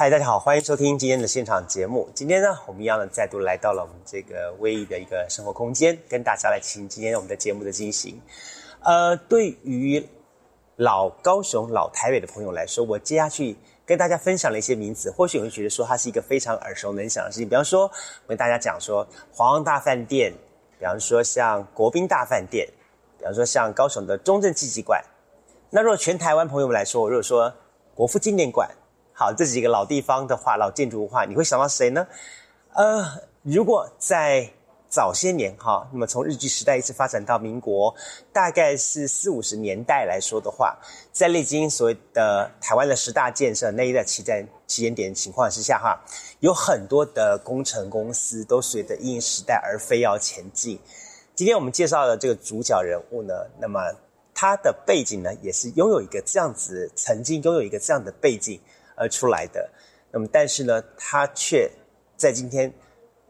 嗨，大家好，欢迎收听今天的现场节目。今天呢，我们一样呢再度来到了我们这个威仪的一个生活空间，跟大家来进行今天我们的节目的进行。呃，对于老高雄、老台北的朋友来说，我接下去。跟大家分享了一些名词，或许你会觉得说它是一个非常耳熟能详的事情。比方说，我跟大家讲说华旺大饭店，比方说像国宾大饭店，比方说像高雄的中正纪念馆。那如果全台湾朋友们来说，如果说国父纪念馆，好这几个老地方的话，老建筑的话，你会想到谁呢？呃，如果在早些年哈，那么从日据时代一直发展到民国，大概是四五十年代来说的话，在历经所谓的台湾的十大建设那一代期在期间点情况之下哈，有很多的工程公司都随着应时代而飞要前进。今天我们介绍的这个主角人物呢，那么他的背景呢，也是拥有一个这样子，曾经拥有一个这样的背景而出来的。那么但是呢，他却在今天。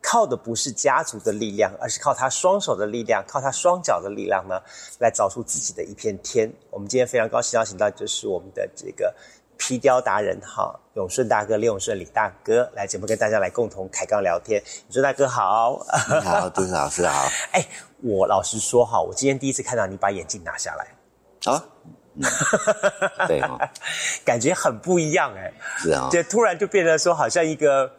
靠的不是家族的力量，而是靠他双手的力量，靠他双脚的力量呢，来找出自己的一片天。我们今天非常高兴邀请到就是我们的这个皮雕达人哈，永顺大哥李永顺李大哥来节目跟大家来共同开杠聊天。永顺大哥好，你好，杜老师好。哎，我老实说哈，我今天第一次看到你把眼镜拿下来啊，对哈，感觉很不一样哎，是啊，就突然就变得说好像一个。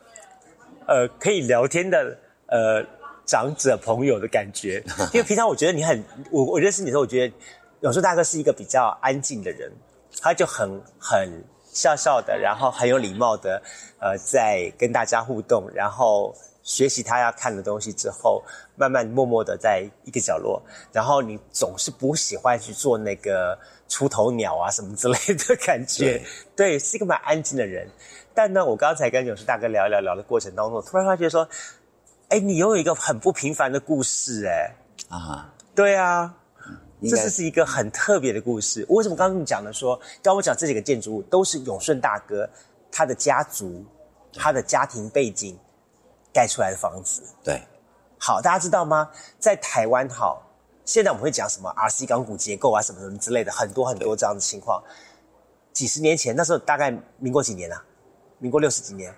呃，可以聊天的呃长者朋友的感觉，因为平常我觉得你很，我我认识你的时候，我觉得有时候大哥是一个比较安静的人，他就很很笑笑的，然后很有礼貌的，呃，在跟大家互动，然后学习他要看的东西之后，慢慢默默的在一个角落，然后你总是不喜欢去做那个出头鸟啊什么之类的感觉，对，是一个蛮安静的人。但呢，我刚才跟永士大哥聊一聊聊的过程当中，突然发觉说，哎，你拥有一个很不平凡的故事，哎，啊，对啊，这是是一个很特别的故事。为什么刚刚你讲的说，刚我讲这几个建筑物都是永顺大哥他的家族、他的家庭背景盖出来的房子？对，好，大家知道吗？在台湾，好，现在我们会讲什么 RC 钢骨结构啊，什么什么之类的，很多很多这样的情况。几十年前，那时候大概民国几年啊？民国六十几年，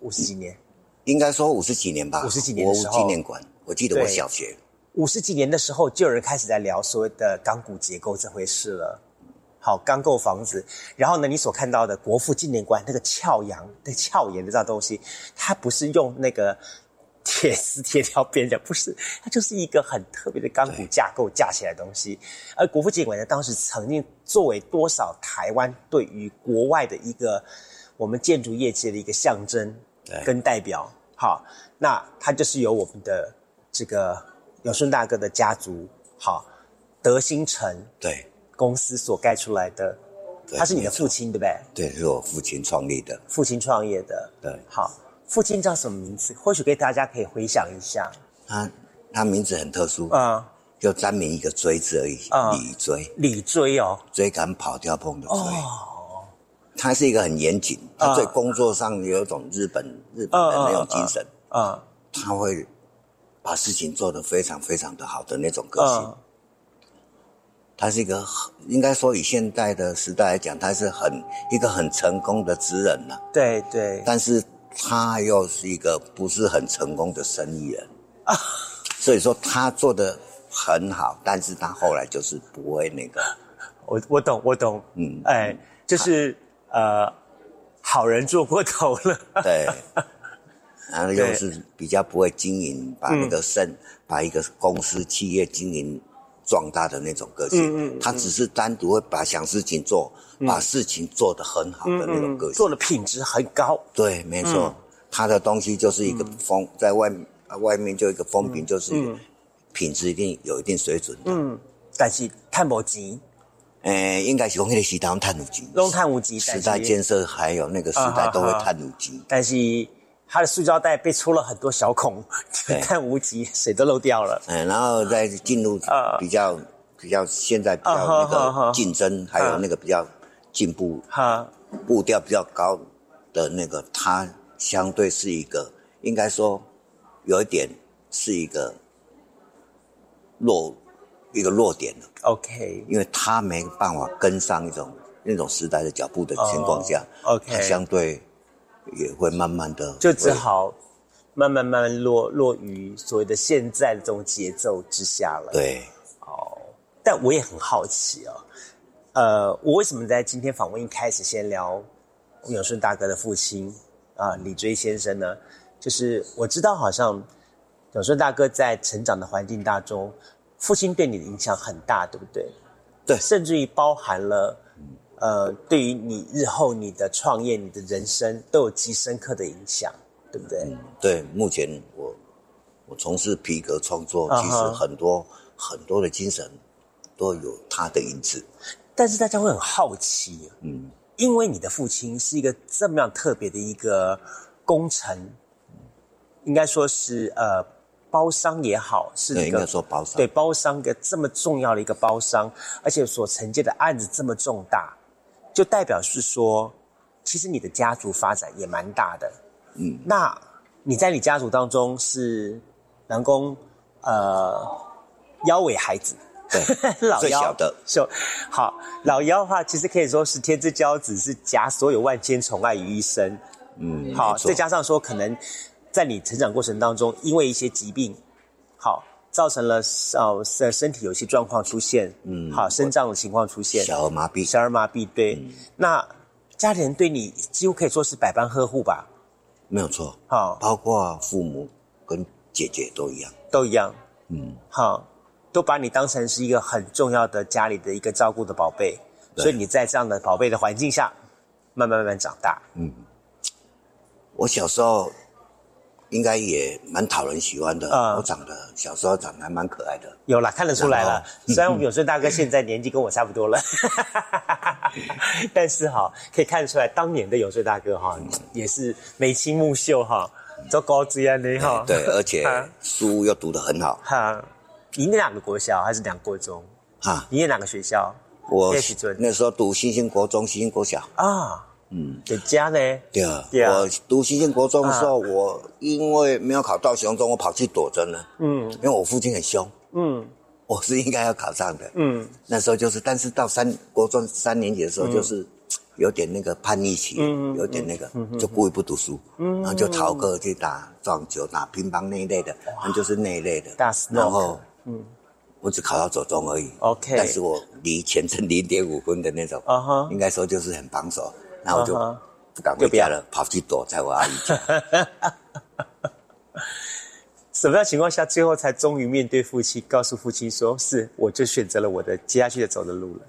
五十几年，应该说五十几年吧。五十几年的时候，纪念馆，我记得我小学。五十几年的时候，就有人开始在聊所谓的钢骨结构这回事了。好，钢构房子，然后呢，你所看到的国父纪念馆那个翘阳、那翘檐的这东西，它不是用那个铁丝铁条编的，不是，它就是一个很特别的钢骨架构架起来的东西。而国父纪念馆呢，当时曾经作为多少台湾对于国外的一个。我们建筑业界的一个象征跟代表，好，那它就是由我们的这个永顺大哥的家族，好，德兴城对公司所盖出来的，他是你的父亲对不对？对，是我父亲创立的。父亲创业的，对，好，父亲叫什么名字？或许给大家可以回想一下。他他名字很特殊啊，就单名一个追字而已，李追。李追哦，追赶跑跳碰的追。哦他是一个很严谨，他对工作上有一种日本日本的那种精神啊，他会把事情做得非常非常的好的那种个性。他是一个应该说以现代的时代来讲，他是很一个很成功的职人了。对对，但是他又是一个不是很成功的生意人啊，所以说他做的很好，但是他后来就是不会那个。我我懂我懂，嗯，哎，就是。呃，好人做过头了。对，然后又是比较不会经营，把那个生把一个公司企业经营壮大的那种个性。嗯嗯。他只是单独会把想事情做，把事情做得很好的那种个性。做的品质很高。对，没错。他的东西就是一个风，在外外面就一个风评，就是品质一定有一定水准的。嗯，但是探无钱。诶，应该是讲迄个时代用碳五级，用碳五级，时代建设还有那个时代都会碳五级。但是它的塑胶袋被戳了很多小孔，但无极水都漏掉了。嗯，然后再进入比较比较现在比较那个竞争，还有那个比较进步，哈，步调比较高的那个，它相对是一个应该说有一点是一个弱一个弱点的。OK，因为它没办法跟上一种那种时代的脚步的情况下，OK，它相对。也会慢慢的，就只好慢慢慢慢落落于所谓的现在的这种节奏之下了。对，哦，但我也很好奇哦，呃，我为什么在今天访问一开始先聊永顺大哥的父亲啊李追先生呢？就是我知道好像永顺大哥在成长的环境当中，父亲对你的影响很大，对不对？对，甚至于包含了。呃，对于你日后你的创业、你的人生都有极深刻的影响，对不对？嗯，对。目前我我从事皮革创作，其实很多很多的精神都有他的影子。但是大家会很好奇，嗯，因为你的父亲是一个这么样特别的一个工程，应该说是呃包商也好，是应该说包商对包商个这么重要的一个包商，而且所承接的案子这么重大。就代表是说，其实你的家族发展也蛮大的，嗯，那你在你家族当中是南宫呃腰尾孩子，对，老幺的，就好老幺的话，其实可以说是天之骄子，是夹所有万千宠爱于一身，嗯，好，再加上说可能在你成长过程当中，因为一些疾病，好。造成了哦，身身体有些状况出现，嗯，好，肾脏的情况出现，小儿麻痹，小儿麻痹，对。那家里人对你几乎可以说是百般呵护吧？没有错，好，包括父母跟姐姐都一样，都一样，嗯，好，都把你当成是一个很重要的家里的一个照顾的宝贝，所以你在这样的宝贝的环境下，慢慢慢慢长大，嗯，我小时候。应该也蛮讨人喜欢的。我长得小时候长得还蛮可爱的。有了，看得出来了。虽然永顺大哥现在年纪跟我差不多了，但是哈，可以看得出来当年的永顺大哥哈，也是眉清目秀哈，做高职样的哈。对，而且 书又读得很好。哈，你念哪个国小还是两国中？哈，你念哪个学校？我那时候读新兴国中、新兴国小。啊。嗯，在家呢？对。啊，我读新兴国中的时候，我因为没有考到雄中，我跑去躲着呢。嗯，因为我父亲很凶。嗯，我是应该要考上的。嗯，那时候就是，但是到三国中三年级的时候，就是有点那个叛逆期，有点那个，就故意不读书，然后就逃课去打撞球、打乒乓那一类的，那就是那一类的。然后，嗯，我只考到左中而已。OK，但是我离前程零点五分的那种，应该说就是很榜首。然后就不敢回家了，跑去躲在我阿姨家。什么样情况下，最后才终于面对父亲，告诉父亲说：“是，我就选择了我的接下去的走的路了。”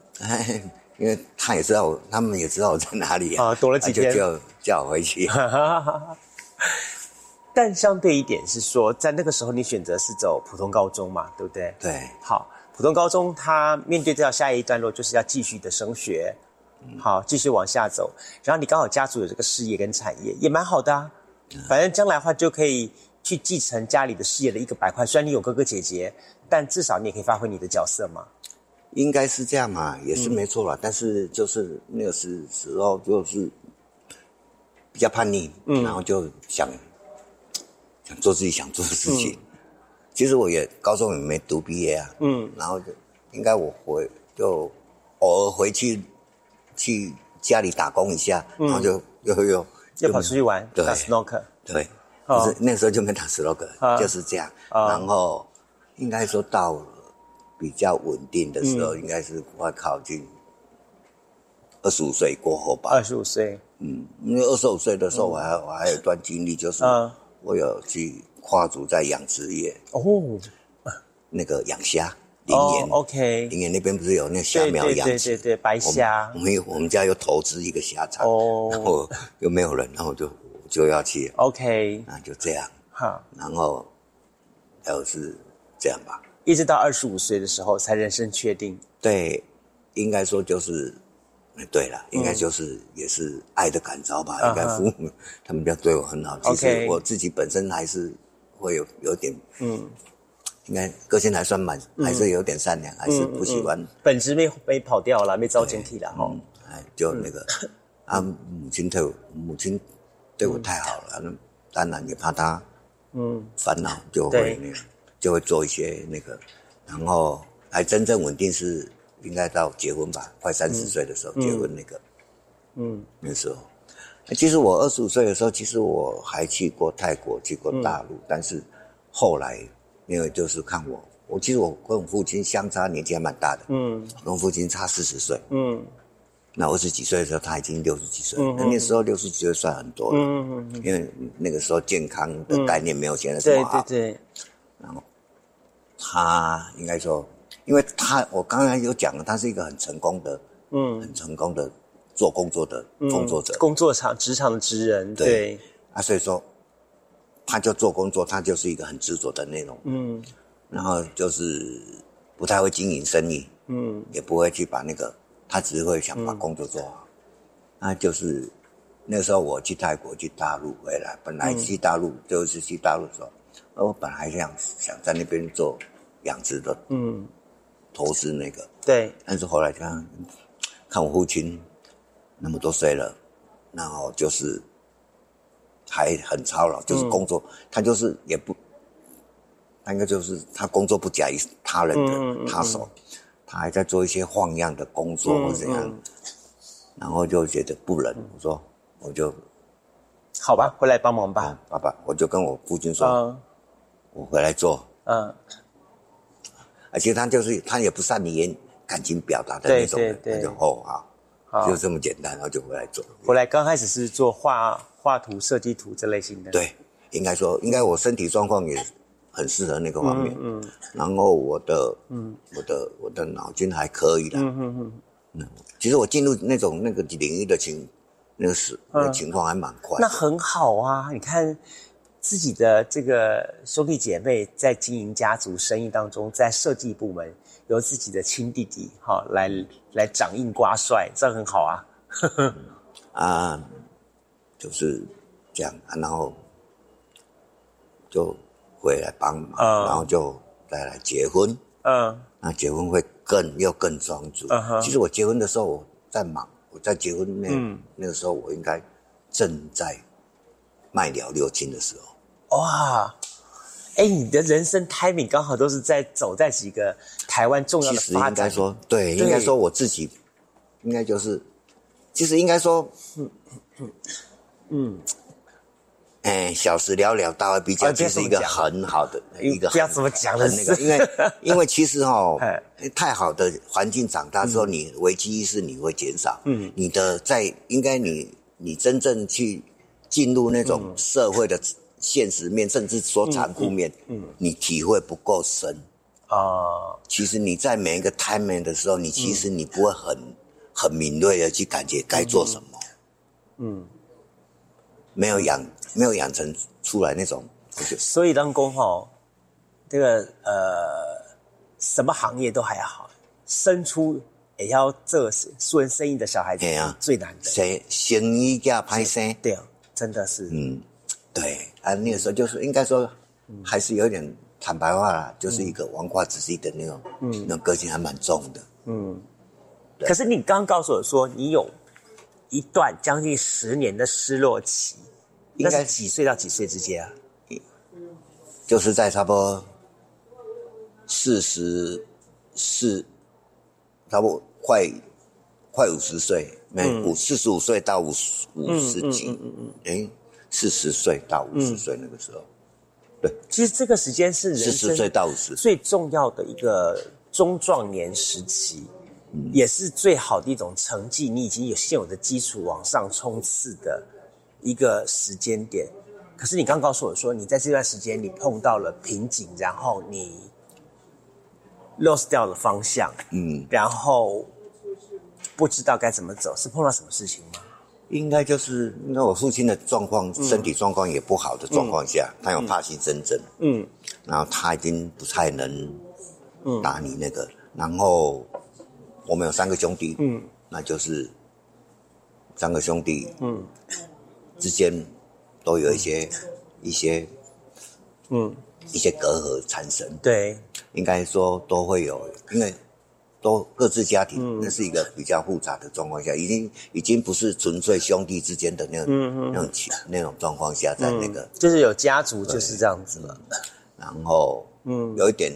因为他也知道，他们也知道我在哪里啊。躲了几天，就叫我回去。但相对一点是说，在那个时候，你选择是走普通高中嘛，对不对？对。好，普通高中，他面对这条下一段落，就是要继续的升学。好，继续往下走。然后你刚好家族有这个事业跟产业，也蛮好的啊。反正将来的话就可以去继承家里的事业的一个板块。虽然你有哥哥姐姐，但至少你也可以发挥你的角色嘛。应该是这样嘛，也是没错啦。但是就是那个时时候就是比较叛逆，嗯，然后就想想做自己想做的事情。其实我也高中也没读毕业啊，嗯，然后就应该我回就偶尔回去。去家里打工一下，然后就又又又跑出去玩，打 snook，对，就是那时候就没打 snook，就是这样。然后应该说到了比较稳定的时候，应该是快靠近二十五岁过后吧。二十五岁，嗯，因为二十五岁的时候，我还我还有一段经历，就是我有去跨足在养殖业哦，那个养虾。林岩，OK，林岩那边不是有那个虾苗养殖？对对对，白虾。我们有，我们家有投资一个虾场，然后又没有人，然后就就要去，OK，那就这样。好，然后就是这样吧。一直到二十五岁的时候才人生确定。对，应该说就是对了，应该就是也是爱的感召吧。应该父母他们要对我很好。其实我自己本身还是会有有点，嗯，应该个性还算蛮，还是有点善良，还是不喜欢。本质没没跑掉了，没遭警惕了哈。哎，就那个啊，母亲对我母亲对我太好了，那当然也怕他嗯烦恼，就会那个就会做一些那个，然后还真正稳定是。应该到结婚吧，快三十岁的时候结婚那个，嗯，那时候，其实我二十五岁的时候，其实我还去过泰国，去过大陆，但是后来因为就是看我，我其实我跟我父亲相差年纪还蛮大的，嗯，跟我父亲差四十岁，嗯，那二十几岁的时候他已经六十几岁，那那时候六十几岁算很多了，嗯嗯因为那个时候健康的概念没有现在这么好，对对对，然后他应该说。因为他，我刚才有讲了，他是一个很成功的，嗯，很成功的做工作的工作者，工作场职场的职人，对，啊，所以说，他就做工作，他就是一个很执着的那种，嗯，然后就是不太会经营生意，嗯，也不会去把那个，他只是会想把工作做好，那就是那时候我去泰国去大陆回来，本来去大陆就是去大陆的时候，我本来想想在那边做养殖的，嗯。投资那个，对，但是后来看，看我父亲那么多岁了，然后就是还很操劳，就是工作，他就是也不，那个就是他工作不假于他人的他手，他还在做一些晃样的工作或怎样，然后就觉得不忍，我说我就好吧，回来帮忙吧，爸爸，我就跟我父亲说，我回来做，嗯。而且他就是他也不善于言感情表达的那种人，他就哦好，就这么简单，然后就回来做。回来刚开始是做画画图、设计图这类型的。对，应该说，应该我身体状况也很适合那个方面。嗯嗯。然后我的，嗯，我的我的脑筋还可以的。嗯嗯嗯。嗯，其实我进入那种那个领域的情，那个是那情况还蛮快。那很好啊，你看。自己的这个兄弟姐妹在经营家族生意当中，在设计部门由自己的亲弟弟哈来来掌印挂帅，这很好啊。啊，就是这样，然后就回来帮忙，然后就再来结婚。嗯，那结婚会更又更专注。其实我结婚的时候我在忙，我在结婚那那个时候我应该正在卖了六亲的时候。哇，哎，你的人生 timing 刚好都是在走在几个台湾重要的发展。应该说，对，应该说我自己，应该就是，其实应该说，嗯。哎，小时了了，大而比较，这是一个很好的一个，不要怎么讲的那个，因为 因为其实哈，太好的环境长大之后，你危机意识你会减少，嗯，你的在应该你你真正去进入那种社会的。现实面，甚至说残酷面，嗯，你体会不够深。啊。其实你在每一个 time 的时候，你其实你不会很很敏锐的去感觉该做什么，嗯，没有养没有养成出来那种。所以当工哈，这个呃，什么行业都还好，生出也要做做人生意的小孩子最难的。谁生意加拍生，对啊，真的是，嗯。对啊，那个时候就是应该说，还是有点坦白话啦，就是一个王化子弟的那种，嗯，那个性还蛮重的，嗯。可是你刚刚告诉我说，你有一段将近十年的失落期，应该几岁到几岁之间啊？就是在差不多四十四，差不多快快五十岁，没五四十五岁到五十五十几，嗯嗯嗯，哎。四十岁到五十岁那个时候，对，其实这个时间是人生四十岁到五十。最重要的一个中壮年时期，也是最好的一种成绩。你已经有现有的基础往上冲刺的一个时间点。可是你刚告诉我说，你在这段时间你碰到了瓶颈，然后你 lost 掉了方向，嗯，然后不知道该怎么走，是碰到什么事情吗？应该就是那我父亲的状况，身体状况也不好的状况下，他有帕金森症，嗯，然后他已经不太能打你那个，然后我们有三个兄弟，嗯，那就是三个兄弟，嗯，之间都有一些一些，嗯，一些隔阂产生。对，应该说都会有，因为都各自家庭，那是一个比较复杂的状况下，已经已经不是纯粹兄弟之间的那种那种情那种状况下，在那个就是有家族就是这样子了。然后，嗯，有一点。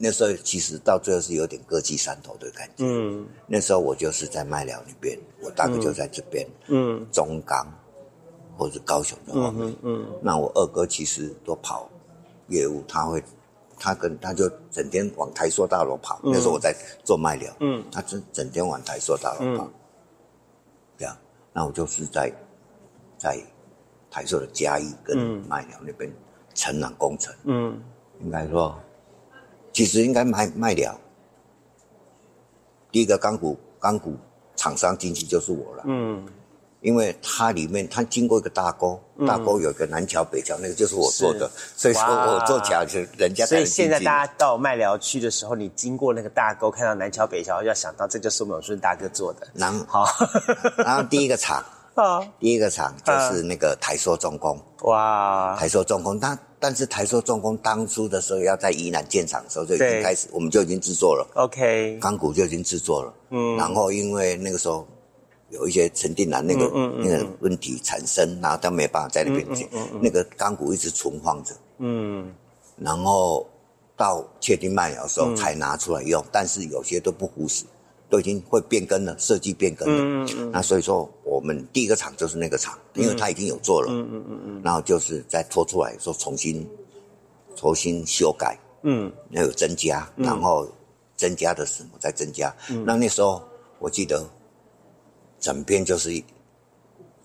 那时候其实到最后是有点各记山头的感觉。嗯，那时候我就是在麦寮那边，我大哥就在这边。嗯，中港或者高雄的话，嗯嗯，那我二哥其实都跑业务，他会，他跟他就整天往台塑大楼跑。那时候我在做麦寮，嗯，他整整天往台塑大楼跑。这样，那我就是在在台塑的嘉义跟麦寮那边承揽工程。嗯，应该说。其实应该卖卖了。第一个钢骨钢骨厂商进去就是我了。嗯，因为它里面它经过一个大沟，大沟有一个南桥北桥，那个就是我做的，所以说我做起来就人家。所以现在大家到麦寮去的时候，你经过那个大沟，看到南桥北桥，要想到这就是我们永顺大哥做的。然后好，然后第一个厂。第一个厂就是那个台塑重工，哇！台塑重工，但但是台塑重工当初的时候要在宜兰建厂的时候就已经开始，我们就已经制作了。OK，钢骨就已经制作了。嗯，然后因为那个时候有一些陈定南那个那个问题产生，然后他没办法在那边建，那个钢骨一直存放着。嗯，然后到确定卖了的时候才拿出来用，但是有些都不符实。都已经会变更了，设计变更了。嗯嗯嗯。那所以说，我们第一个厂就是那个厂，因为它已经有做了。嗯嗯嗯嗯。然后就是再拖出来，说重新重新修改。嗯。那有增加，然后增加的什么再增加。嗯。那那时候我记得，整边就是一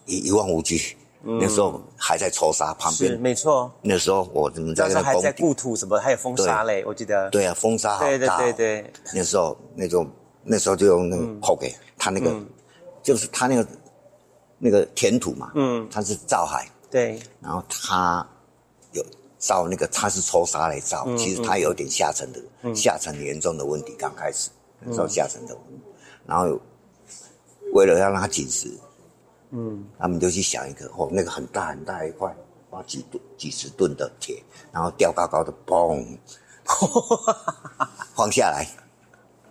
一望无际。嗯。那时候还在抽沙旁边。没错。那时候我怎么在那还在固土什么，还有风沙嘞，我记得。对啊，风沙好大。对对对对。那时候那种。那时候就用那个抛给他那个，就是他那个那个填土嘛，嗯，他是造海，对，然后他有造那个，他是抽沙来造，其实他有点下沉的，下沉严重的问题，刚开始造下沉的问题，然后为了要让它紧实，嗯，他们就去想一个，哦，那个很大很大一块，花几吨几十吨的铁，然后吊高高的，嘣，放下来。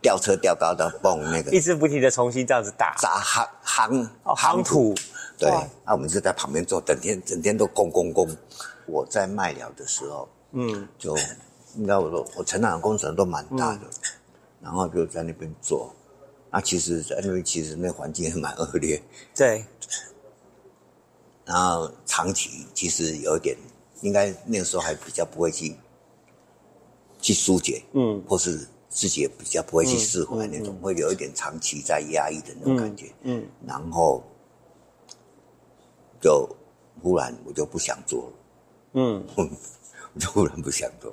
吊车吊高的泵那个，一直不停的重新这样子打。砸夯夯夯土，对，那我们就在旁边做，整天整天都攻攻攻。我在卖了的时候，嗯，就应该我说我成长的工程都蛮大的，然后就在那边做。那其实在那边其实那环境也蛮恶劣，对。然后长期其实有点，应该那个时候还比较不会去去疏解，嗯，或是。自己也比较不会去释怀那种，会有一点长期在压抑的那种感觉。嗯，然后就忽然我就不想做了。嗯，我就忽然不想做。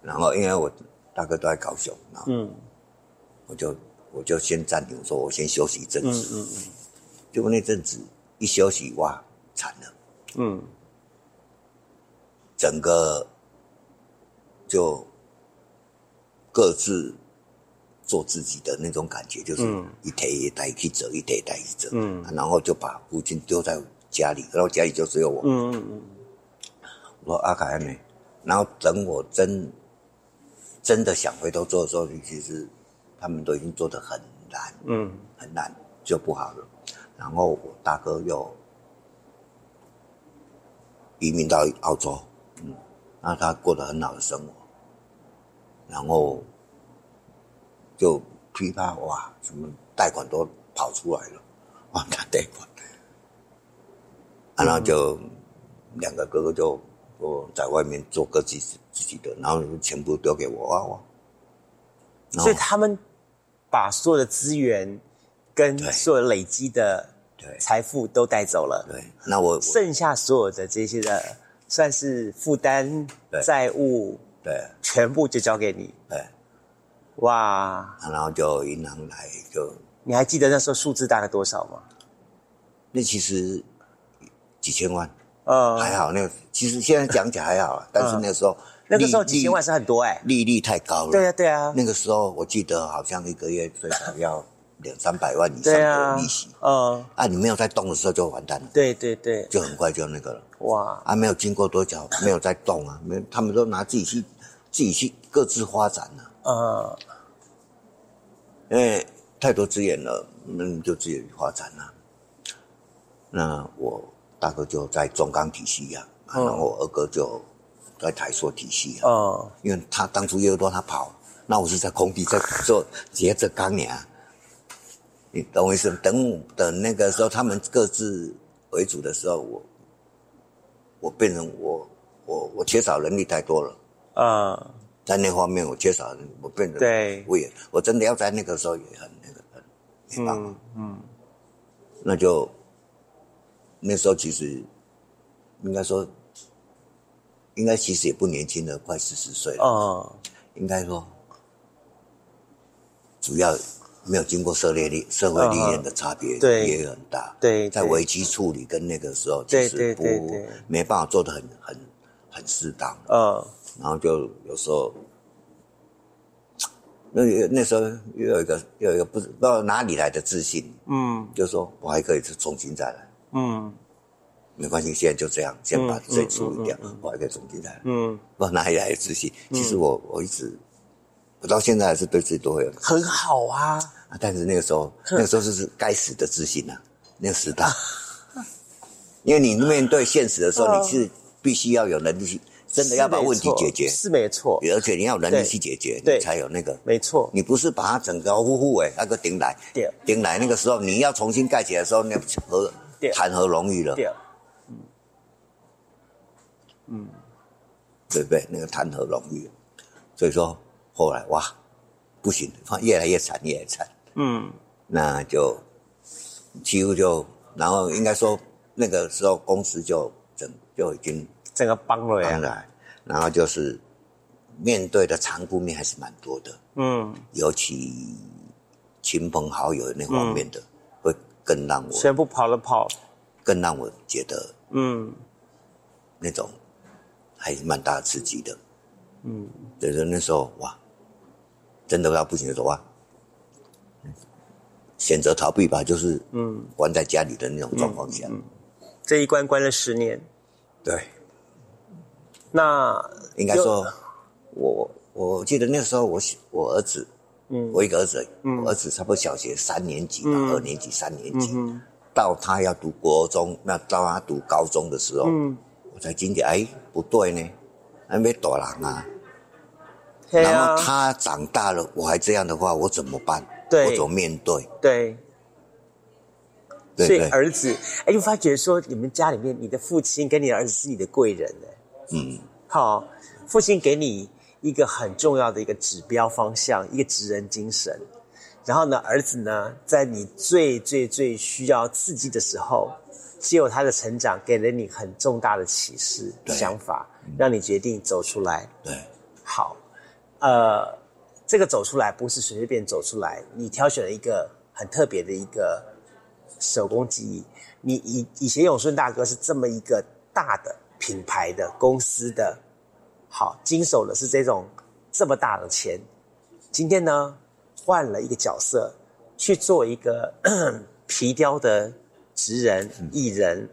然后因为我大哥都在高雄，嗯，我就我就先暂停，说我先休息一阵子。嗯嗯嗯。结果那阵子一休息，哇，惨了。嗯。整个就。各自做自己的那种感觉，就是一台一台去走，一台一台去走，嗯，然后就把父亲丢在家里，然后家里就只有我。嗯嗯嗯。我说阿凯呢？然后等我真真的想回头做的时候，其实他们都已经做的很难，嗯，很难就不好了。然后我大哥又移民到澳洲，嗯，那他过得很好的生活。然后就批判哇，什么贷款都跑出来了，哇，他贷款，然后就两个哥哥就我在外面做各自自己的，然后全部丢给我哇哇。所以他们把所有的资源跟所有累积的财富都带走了。对，那我剩下所有的这些的算是负担债务。对，全部就交给你。对，哇！然后就银行来就，你还记得那时候数字大概多少吗？那其实几千万，嗯，还好。那其实现在讲起来还好，但是那时候那个时候几千万是很多哎，利率太高了。对啊，对啊。那个时候我记得好像一个月最少要两三百万以上的利息。嗯，啊，你没有在动的时候就完蛋了。对对对，就很快就那个了。哇，啊，没有经过多久，没有在动啊，没，他们都拿自己去，自己去各自发展了。嗯，因为太多资源了，那你就自己发展了。那我大哥就在中钢体系呀，然后我二哥就在台塑体系啊。哦，因为他当初业务多，他跑，那我是在工地在做 接着钢梁。你懂我意思？等等那个时候，他们各自为主的时候，我我变成我我我缺少能力太多了。啊，在那方面我缺少，我变得对，我也我真的要在那个时候也很那个很没办法。嗯，那就那时候其实应该说，应该其实也不年轻了，快四十岁了。哦，应该说主要。没有经过社会历社会历练的差别也很大。对，在危机处理跟那个时候，其实不没办法做的很很很适当。嗯，然后就有时候，那那时候又有一个又有一个不知道哪里来的自信。嗯，就说我还可以重新再来。嗯，没关系，现在就这样，先把这处理掉，我还可以重新再来。嗯，不知道哪里来的自信。其实我我一直。我到现在还是对自己都会很好啊，但是那个时候，那个时候就是该死的自信呐，那个时代，因为你面对现实的时候，你是必须要有能力去，真的要把问题解决，是没错，而且你要有能力去解决，你才有那个，没错，你不是把它整个呼呼哎那个顶来，顶来那个时候你要重新盖起来的时候，那何谈何容易了，嗯，嗯，对不对？那个谈何容易，所以说。后来哇，不行，越来越惨，越来越惨。嗯，那就几乎就，然后应该说那个时候公司就整就已经整个崩了呀。然后就是面对的残酷面还是蛮多的。嗯，尤其亲朋好友那方面的，会更让我全部跑了跑，更让我觉得嗯，那种还是蛮大刺激的。嗯，就是那时候哇。真的要不行的时候啊，选择逃避吧，就是嗯，关在家里的那种状况下，这一关关了十年，对。那应该说，我我记得那时候我我儿子，嗯，我一个儿子，我，儿子差不多小学三年级到二年级三年级，到他要读国中，那到他读高中的时候，嗯，我才惊觉，哎，不对呢，还没大人啊。然后他长大了，我还这样的话，我怎么办？对我怎么面对？对，所以儿子，哎，就发觉说，你们家里面，你的父亲跟你的儿子是你的贵人呢。嗯，好，父亲给你一个很重要的一个指标方向，一个职人精神。然后呢，儿子呢，在你最最最需要刺激的时候，只有他的成长给了你很重大的启示、想法，让你决定走出来。对，好。呃，这个走出来不是随随便走出来，你挑选了一个很特别的一个手工技艺。你以以前永顺大哥是这么一个大的品牌的公司的，好经手的是这种这么大的钱。今天呢，换了一个角色去做一个 皮雕的职人艺人，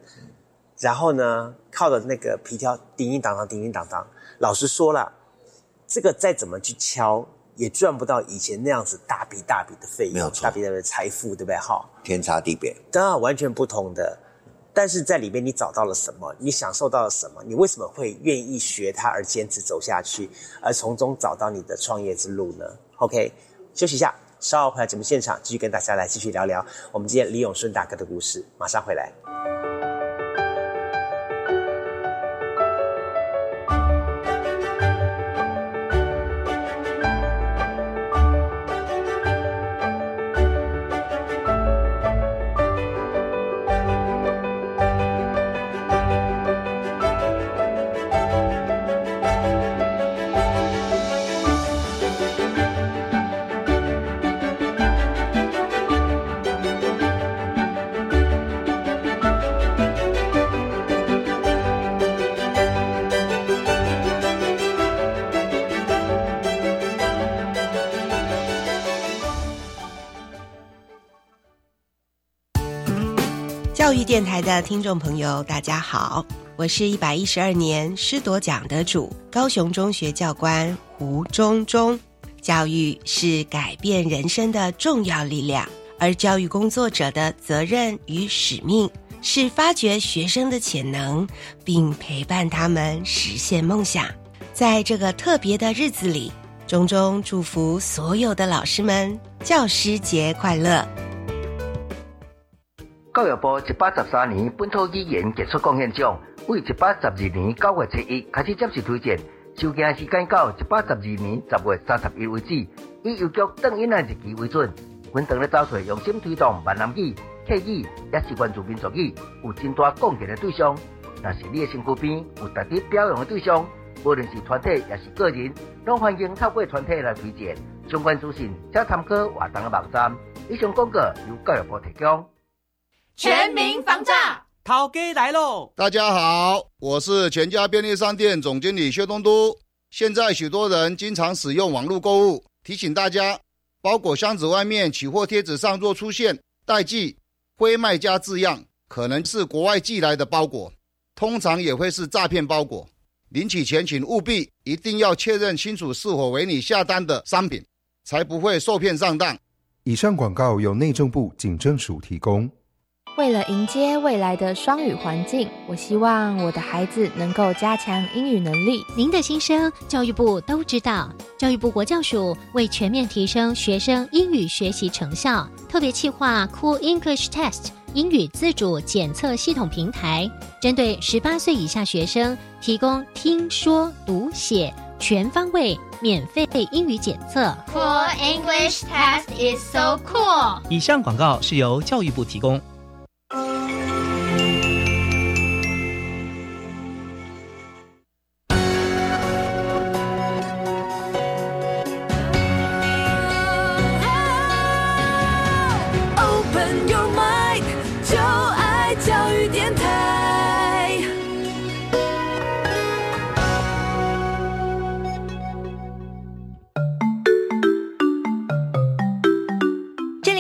然后呢，靠着那个皮雕叮叮当当，叮叮当当。老实说了。这个再怎么去敲，也赚不到以前那样子大笔大笔的费用，没有错，大笔大笔的财富，对不对？哈，天差地别，当然完全不同的。但是在里面你找到了什么？你享受到了什么？你为什么会愿意学它而坚持走下去，而从中找到你的创业之路呢？OK，休息一下，稍后回来节目现场继续跟大家来继续聊聊我们今天李永顺大哥的故事，马上回来。电台的听众朋友，大家好，我是一百一十二年师铎奖得主高雄中学教官胡忠忠。教育是改变人生的重要力量，而教育工作者的责任与使命是发掘学生的潜能，并陪伴他们实现梦想。在这个特别的日子里，忠忠祝福所有的老师们教师节快乐。教育部一百十三年本土语言杰出贡献奖，为一百十二年九月七日开始接受推荐，收件时间到一百十二年十月三十一为止，以邮局等印的日期为准。阮当咧找出用心推动闽南语、客语，也是原住民族语，有真大贡献的对象。若是你的身躯边有值得表扬的对象，无论是团体也是个人，拢欢迎透过团体来推荐。相关资讯请参考活动的网站。以上广告由教育部提供。全民防诈，涛哥来喽！大家好，我是全家便利商店总经理薛东都。现在许多人经常使用网络购物，提醒大家，包裹箱子外面取货贴纸上若出现代寄、非卖家字样，可能是国外寄来的包裹，通常也会是诈骗包裹。领取前请务必一定要确认清楚是否为你下单的商品，才不会受骗上当。以上广告由内政部警政署提供。为了迎接未来的双语环境，我希望我的孩子能够加强英语能力。您的心声，教育部都知道。教育部国教署为全面提升学生英语学习成效，特别企划 Cool English Test 英语自主检测系统平台，针对十八岁以下学生提供听说读写全方位免费英语检测。Cool English Test is so cool。以上广告是由教育部提供。Música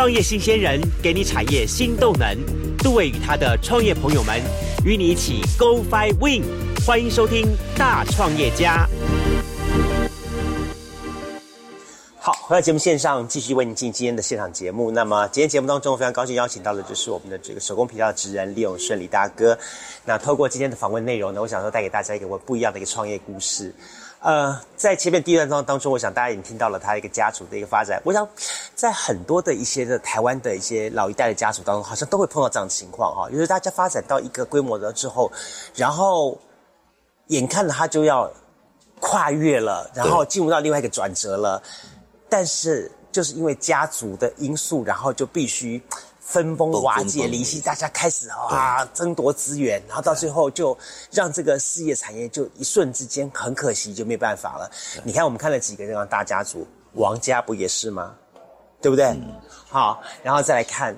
创业新鲜人给你产业新动能，杜伟与他的创业朋友们与你一起 Go Fly Win，欢迎收听大创业家。好，回到节目线上，继续为您进今天的现场节目。那么今天节目当中，非常高兴邀请到的就是我们的这个手工皮料职人李永顺李大哥。那透过今天的访问内容呢，我想说带给大家一个我不一样的一个创业故事。呃，在前面第一段当当中，我想大家已经听到了他一个家族的一个发展。我想，在很多的一些的台湾的一些老一代的家族当中，好像都会碰到这样的情况哈，就是大家发展到一个规模了之后，然后眼看着他就要跨越了，然后进入到另外一个转折了，但是就是因为家族的因素，然后就必须。分崩瓦解，离析，大家开始啊争夺资源，然后到最后就让这个事业产业就一瞬之间很可惜就没办法了。你看我们看了几个这样大家族，王家不也是吗？对不对？好，然后再来看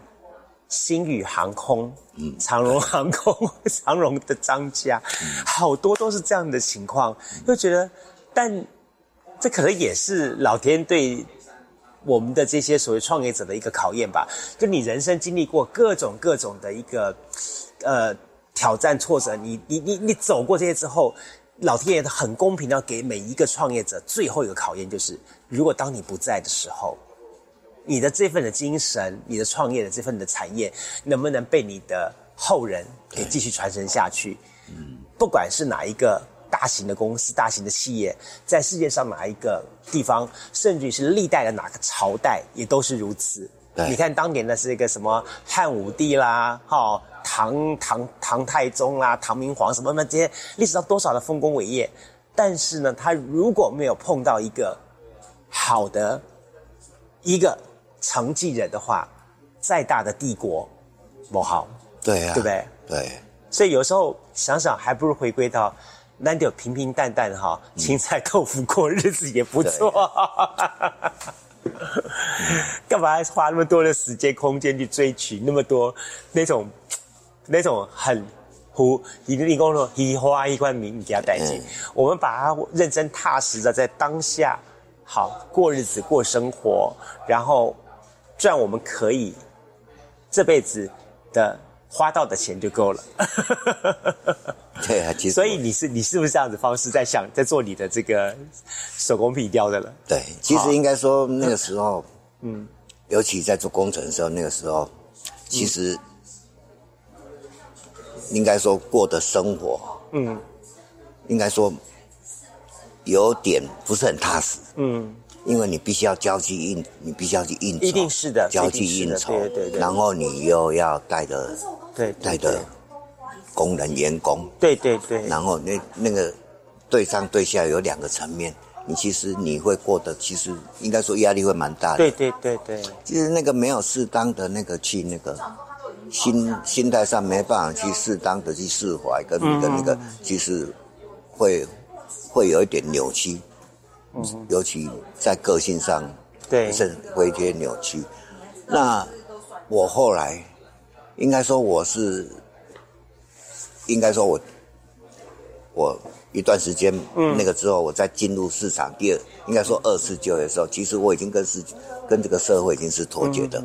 星宇航空，嗯，长荣航空，长荣的张家，好多都是这样的情况，就觉得，但这可能也是老天对。我们的这些所谓创业者的一个考验吧，就你人生经历过各种各种的一个呃挑战挫折，你你你你走过这些之后，老天爷很公平的给每一个创业者最后一个考验，就是如果当你不在的时候，你的这份的精神，你的创业的这份的产业，能不能被你的后人给继续传承下去？嗯，不管是哪一个。大型的公司、大型的企业，在世界上哪一个地方，甚至于是历代的哪个朝代，也都是如此。你看当年的是一个什么汉武帝啦，哈，唐唐唐太宗啦，唐明皇什么什么这些历史上多少的丰功伟业，但是呢，他如果没有碰到一个好的一个承继人的话，再大的帝国不好。对啊，对不对？对。所以有时候想想，还不如回归到那点平平淡淡哈，青菜豆腐过日子也不错。干嘛花那么多的时间空间去追取那么多那种那种很胡一个立功说一花一冠名给他带进？我们把它认真踏实的在当下好过日子过生活，然后赚我们可以这辈子的花到的钱就够了。对啊，其实 所以你是你是不是这样子方式在想在做你的这个手工皮雕的了？对，其实应该说那个时候，嗯，尤其在做工程的时候，那个时候，其实应该说过的生活，嗯，应该说有点不是很踏实，嗯，因为你必须要交际应，你必须要去应酬，一定是的，交际应酬，对对对，然后你又要带着，对，带的。工人、员工，对对对，然后那那个对上对下有两个层面，你其实你会过得，其实应该说压力会蛮大的。对对对对，其实那个没有适当的那个去那个心心态上没办法去适当的去释怀，跟跟那个其实会会有一点扭曲，嗯，尤其在个性上，对，是会有点扭曲。那我后来应该说我是。应该说，我我一段时间，那个之后，我再进入市场第二，应该说二次就业的时候，其实我已经跟市跟这个社会已经是脱节的。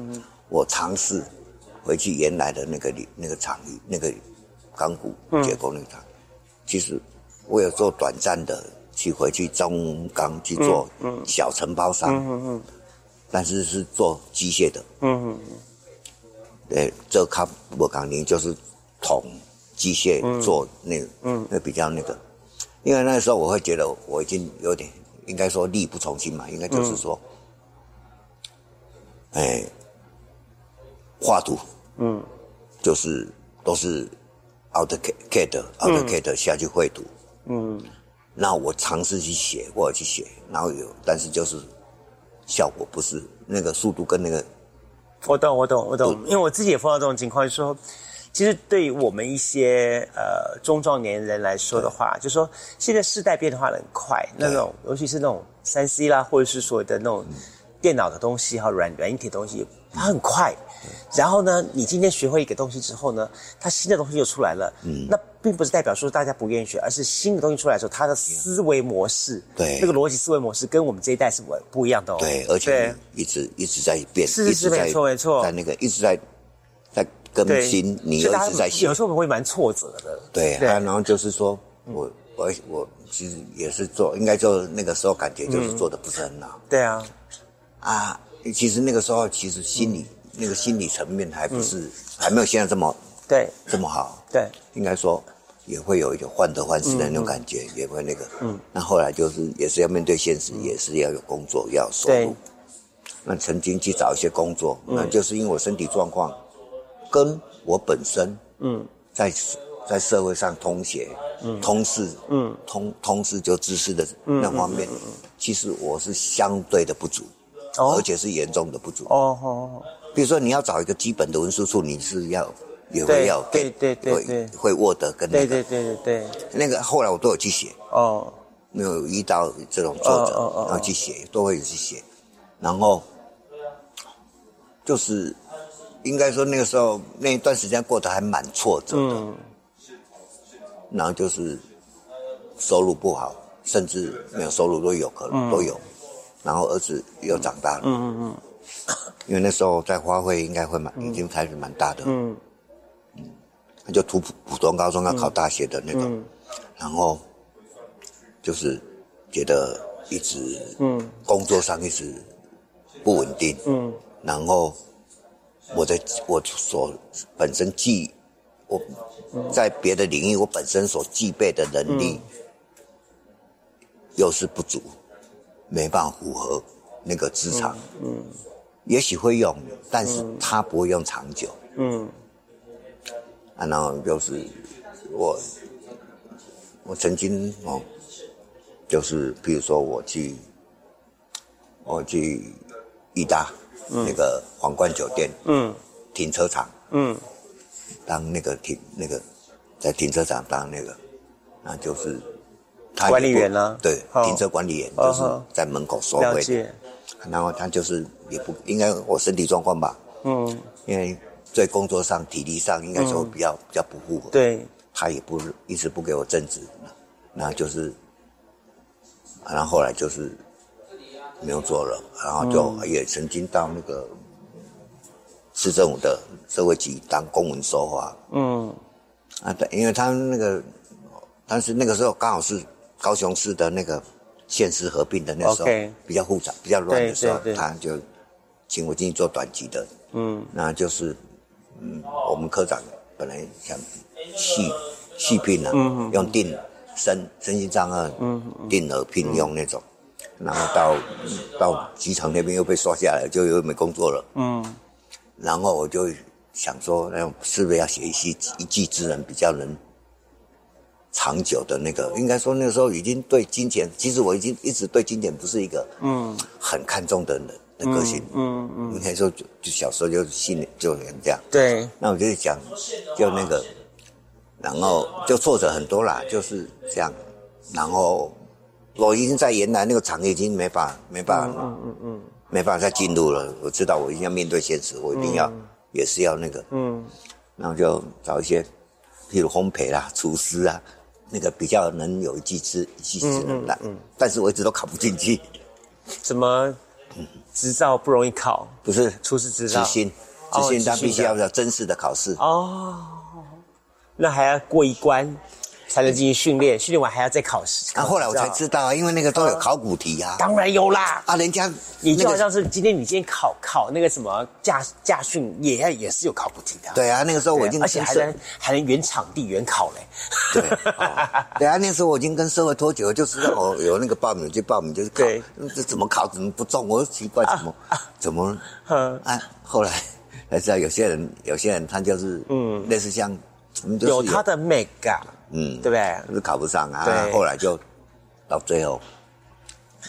我尝试回去原来的那个那个厂域，那个钢骨结构那个厂，其实我有做短暂的去回去中钢去做小承包商，但是是做机械的。嗯嗯嗯，对，这卡我钢宁就是铜。机械做那嗯，那比较那个，因为那时候我会觉得我已经有点应该说力不从心嘛，应该就是说，哎，画图，嗯，就是都是 AutoCAD AutoCAD 下去绘图，嗯，那我尝试去写，我去写，然后有，但是就是效果不是那个速度跟那个，我懂我懂我懂，因为我自己也碰到这种情况，就是说。其实对于我们一些呃中壮年人来说的话，就说现在世代变化的很快，那种尤其是那种三 C 啦，或者是所谓的那种电脑的东西哈，软软硬体东西，它很快。然后呢，你今天学会一个东西之后呢，它新的东西就出来了。嗯。那并不是代表说大家不愿意学，而是新的东西出来的时候，它的思维模式，对那个逻辑思维模式跟我们这一代是不不一样的哦。对，而且一直一直在变，是是没错没错，在那个一直在在。更新，你一直在写，有时候会蛮挫折的。对啊，然后就是说，我我我其实也是做，应该就那个时候感觉就是做的不是很好。对啊，啊，其实那个时候其实心理那个心理层面还不是还没有现在这么对。这么好。对，应该说也会有一种患得患失的那种感觉，也会那个。嗯。那后来就是也是要面对现实，也是要有工作要收入。那曾经去找一些工作，那就是因为我身体状况。跟我本身，嗯，在在社会上通学，嗯，通识，嗯，通通识就知识的那方面，其实我是相对的不足，哦，而且是严重的不足，哦哦。比如说你要找一个基本的文书处，你是要也会要对对对对。会 Word 跟那个对对对对对，那个后来我都有去写，哦，没有遇到这种挫折，然后去写都会去写，然后就是。应该说那个时候那一段时间过得还蛮挫折的，然后就是收入不好，甚至没有收入都有可能都有，然后儿子又长大了，嗯嗯嗯，因为那时候在花卉应该会蛮已经开始蛮大的，嗯。嗯，就读普普通高中要考大学的那种，然后就是觉得一直嗯工作上一直不稳定，嗯，然后。我在我所本身具我在别的领域我本身所具备的能力又是不足，没办法符合那个职场。嗯，也许会用，但是他不会用长久。嗯，啊，然后就是我我曾经哦，就是比如说我去我去意大。那个皇冠酒店，嗯，停车场，嗯，当那个停那个在停车场当那个，那就是管理员呢？对，停车管理员就是在门口收费的。然后他就是也不应该我身体状况吧，嗯，因为在工作上体力上应该说比较比较不符合，对，他也不一直不给我正职，那就是，然后后来就是没有做了，然后就也曾经到那个市政府的社会局当公文收发，嗯，啊对，因为他那个，但是那个时候刚好是高雄市的那个。县市合并的那时候比较复杂、比较乱的时候，他就请我进去做短期的。嗯，那就是嗯，我们科长本来想细细聘啊，用定身身心障碍定额聘用那种，然后到到机场那边又被刷下来，就又没工作了。嗯，然后我就想说，那是不是要写一些一技之人比较能。长久的那个，应该说那个时候已经对金钱，其实我已经一直对金钱不是一个嗯。很看重的人的个性，嗯嗯，应该说就就小时候就信就这样，对，那我就讲就那个，然后就挫折很多啦，就是这样，然后我已经在原来那个厂已经没法没办法，嗯嗯嗯，没办法再进入了，我知道我一定要面对现实，我一定要也是要那个，嗯，然后就找一些，譬如烘焙啦、厨师啊。那个比较能有一技之一技之能的，但是我一直都考不进去。什么执照不容易考？不是厨师执照，执行，执行他必须要要真实的考试。哦，那还要过一关。才能进行训练，训练完还要再考试。啊，后来我才知道啊，因为那个都有考古题啊。当然有啦。啊，人家你就好像是今天你今天考考那个什么驾驾训，也要也是有考古题的。对啊，那个时候我已经而且还能还能原场地原考嘞。对，对啊，那时候我已经跟社会脱节了，就是我有那个报名就报名就是考，这怎么考怎么不中？我奇怪怎么怎么啊？后来 才知道有些人有些人他就是嗯，类似像有他的 make。嗯，对不对？是考不上啊，后来就到最后，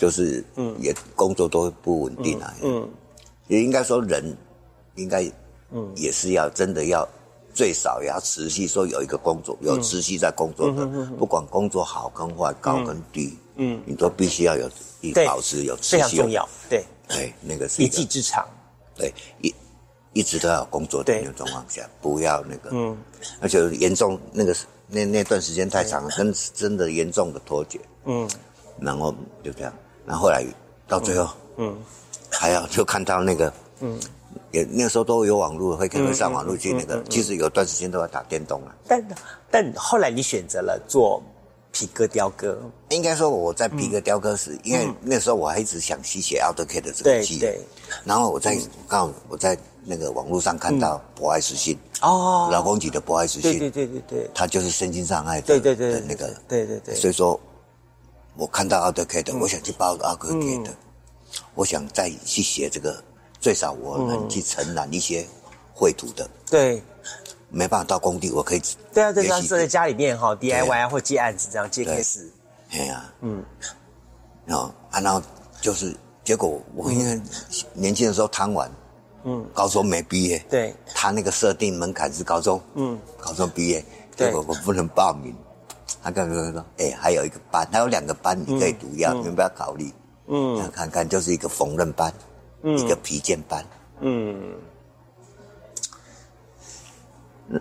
就是嗯，也工作都不稳定啊。嗯，也应该说人应该嗯也是要真的要最少也要持续说有一个工作有持续在工作的，不管工作好跟坏高跟低，嗯，你都必须要有保持有持续，非常重要。对，哎，那个是一技之长。对，一一直都要工作的那种状况下，不要那个，嗯，而且严重那个。那那段时间太长了，跟真的严重的脱节。嗯，然后就这样，然后后来到最后，嗯，还要就看到那个，嗯，也那个时候都有网络，会可能上网络去那个。其实有段时间都要打电动了。但但后来你选择了做皮革雕刻。应该说我在皮革雕刻时，因为那时候我还一直想吸写 AutoCAD 的这个技。对对。然后我在刚好我在。那个网络上看到博爱实信哦，老公级的博爱实信，对对对对对，他就是身心障碍的，对对对的那个，对对对，所以说，我看到奥德 K 的，我想去报奥德 K 的，我想再去写这个，最少我能去承揽一些绘图的，对，没办法到工地，我可以，对啊，对啊，设在家里面哈，DIY 啊，或接案子这样接 case，哎呀，嗯，然后啊，然后就是结果我因为年轻的时候贪玩。嗯，高中没毕业，对，他那个设定门槛是高中，嗯，高中毕业，结果我不能报名。他刚刚说，哎，还有一个班，他有两个班你可以读，要要不要考虑？嗯，看看就是一个缝纫班，嗯，一个皮件班，嗯。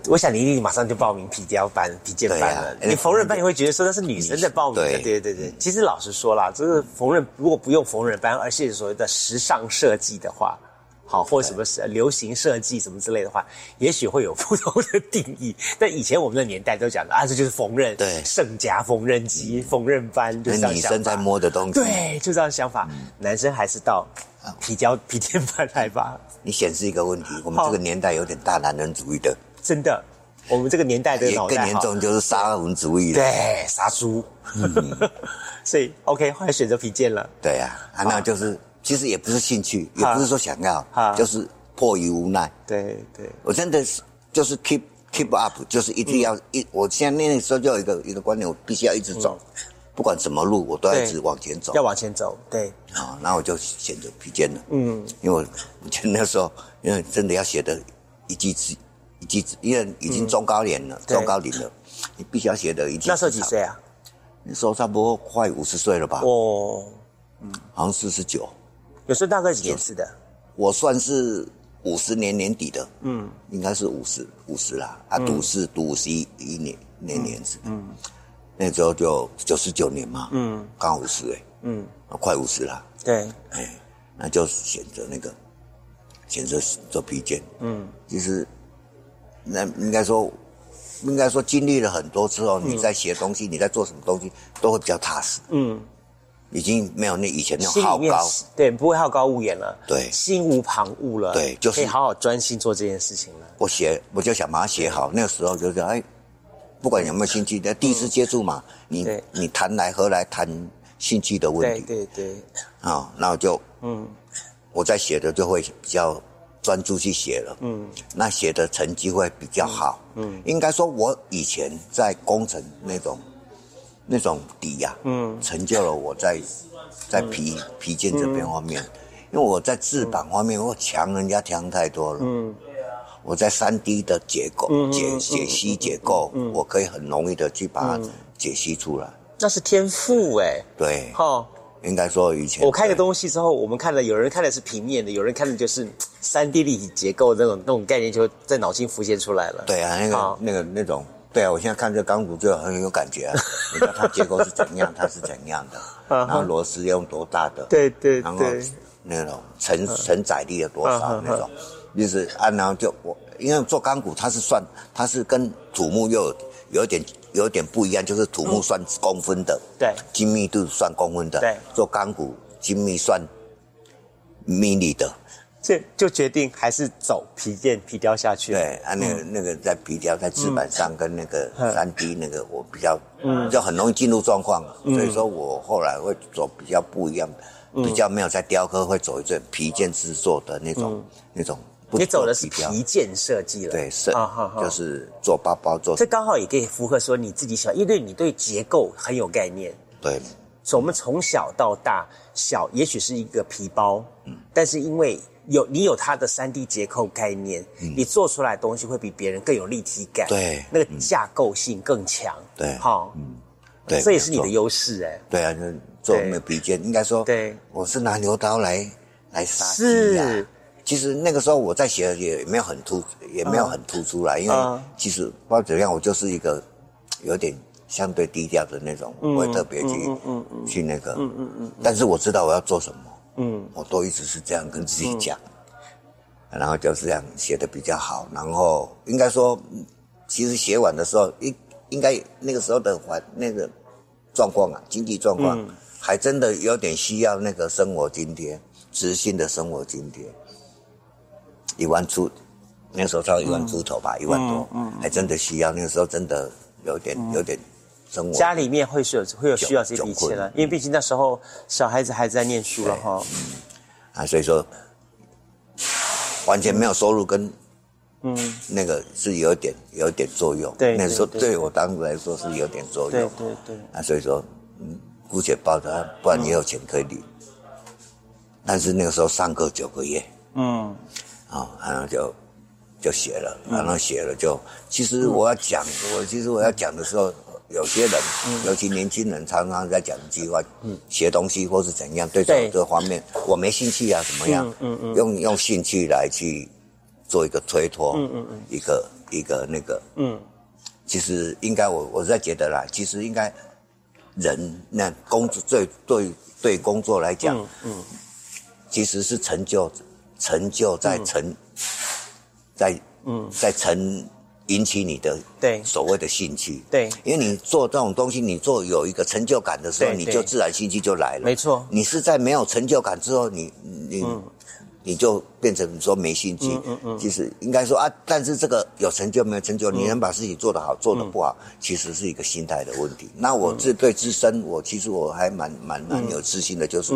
我想你一定马上就报名皮雕班、皮件班了。你缝纫班也会觉得说那是女生在报名的，对对对。其实老实说啦，就是缝纫如果不用缝纫班，而是所谓的时尚设计的话。好，或者什么是流行设计什么之类的话，也许会有 不同的定义。但以前我们的年代都讲的啊，这就是缝纫，对，圣家缝纫机、缝纫班，就是女生在摸的东西，对，就这样想法。男生还是到皮胶皮垫班来吧。你显示一个问题，我们这个年代有点大男人主义的，真的。我们这个年代的更严重就是杀我们主义，对，杀猪。所以 OK，后来选择皮件了。对呀，啊，那就是。其实也不是兴趣，也不是说想要，就是迫于无奈。对对，我真的是就是 keep keep up，就是一定要一。我现在那个时候就有一个一个观念，我必须要一直走，不管什么路，我都要一直往前走。要往前走，对。啊，那我就选择披肩了。嗯，因为我那时候因为真的要写的一技之以及因为已经中高年了，中高龄了，你必须要写的。那时候几岁啊？那时候差不多快五十岁了吧？哦，嗯，好像四十九。有时候大概几年次的？我算是五十年年底的，嗯，应该是五十五十啦。啊，读是读五十一一年年年次，嗯，那时候就九十九年嘛，嗯，刚五十哎，嗯，快五十了。对，哎，那就选择那个，选择做披肩，嗯，其实那应该说，应该说经历了很多之后，你在写东西，你在做什么东西，都会比较踏实，嗯。已经没有那以前那种好高，对，不会好高骛远了，对，心无旁骛了，对，就是可以好好专心做这件事情了。我写，我就想把它写好。那个时候就是哎，不管有没有兴趣，第一次接触嘛，你你谈来何来谈兴趣的问题？对对对。啊，那我就嗯，我在写的就会比较专注去写了，嗯，那写的成绩会比较好，嗯，应该说我以前在工程那种。那种底呀，嗯，成就了我在在皮皮件这边方面，因为我在制版方面我强人家强太多了，嗯，我在三 D 的结构解解析结构，我可以很容易的去把它解析出来。那是天赋哎，对，哈，应该说以前我看个东西之后，我们看了，有人看的是平面的，有人看的就是三 D 立体结构那种那种概念，就在脑筋浮现出来了。对啊，那个那个那种。对啊，我现在看这钢骨就很有感觉啊！你看它结构是怎样，它是怎样的，然后螺丝用多大的，对对，然后那种承承载力有多少那种，就是啊，然后就我因为做钢骨，它是算它是跟土木又有点有点不一样，就是土木算公分的，对，精密度算公分的，对，做钢骨精密算米米的。这就决定还是走皮件皮雕下去。对啊，那个那个在皮雕在纸板上跟那个三 D 那个我比较，嗯，就很容易进入状况，所以说我后来会走比较不一样，比较没有在雕刻，会走一阵皮件制作的那种那种。你走的是皮件设计了，对，是，就是做包包做。这刚好也可以符合说你自己喜欢，因为你对结构很有概念。对，所以我们从小到大，小也许是一个皮包，嗯，但是因为。有你有它的三 D 结构概念，你做出来的东西会比别人更有立体感，对，那个架构性更强，对，好，嗯，对，这也是你的优势哎，对啊，就做那个笔尖，应该说，对，我是拿牛刀来来杀鸡啊。其实那个时候我在写也没有很突，也没有很突出来，因为其实不知道怎样，我就是一个有点相对低调的那种，不会特别去去那个，嗯嗯嗯，但是我知道我要做什么。嗯，我都一直是这样跟自己讲，然后就是这样写的比较好。然后应该说，其实写完的时候，应应该那个时候的环那个状况啊，经济状况还真的有点需要那个生活津贴，直性的生活津贴，一万出，那时候超一万出头吧，一万多，还真的需要。那个时候真的有点有点。家里面会是有会有需要这笔钱了，因为毕竟那时候小孩子还在念书了哈。啊，所以说完全没有收入，跟嗯那个是有点有点作用。对，那时候对我当时来说是有点作用。对对对。啊，所以说嗯，姑且抱着，不然也有钱可以领。但是那个时候上课九个月，嗯，啊，然后就就写了，然后写了就，其实我要讲，我其实我要讲的时候。有些人，尤其年轻人，常常在讲一句话：，学东西或是怎样，对这这方面我没兴趣啊，怎么样？嗯嗯用用兴趣来去做一个推脱，嗯嗯嗯。一个一个那个。嗯，其实应该我我在觉得啦，其实应该人那工作最对对工作来讲，嗯，其实是成就成就在成在嗯。在成。引起你的对。所谓的兴趣，对，因为你做这种东西，你做有一个成就感的时候，你就自然兴趣就来了。没错，你是在没有成就感之后，你你你就变成说没兴趣。嗯嗯，其实应该说啊，但是这个有成就没有成就，你能把事情做得好，做得不好，其实是一个心态的问题。那我自对自身，我其实我还蛮蛮蛮有自信的，就是。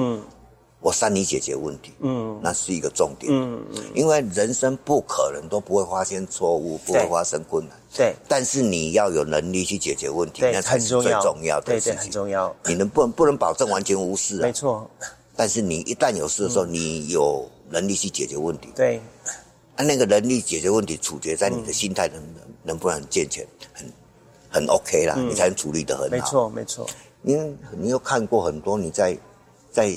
我善于解决问题，嗯，那是一个重点，嗯嗯，因为人生不可能都不会发生错误，不会发生困难，对，但是你要有能力去解决问题，那才是最重要的事情，很重要。你能不能不能保证完全无事啊？没错，但是你一旦有事的时候，你有能力去解决问题，对，啊，那个能力解决问题，处决在你的心态能能能不能健全，很很 OK 啦，你才能处理得很好。没错，没错。因为你有看过很多你在在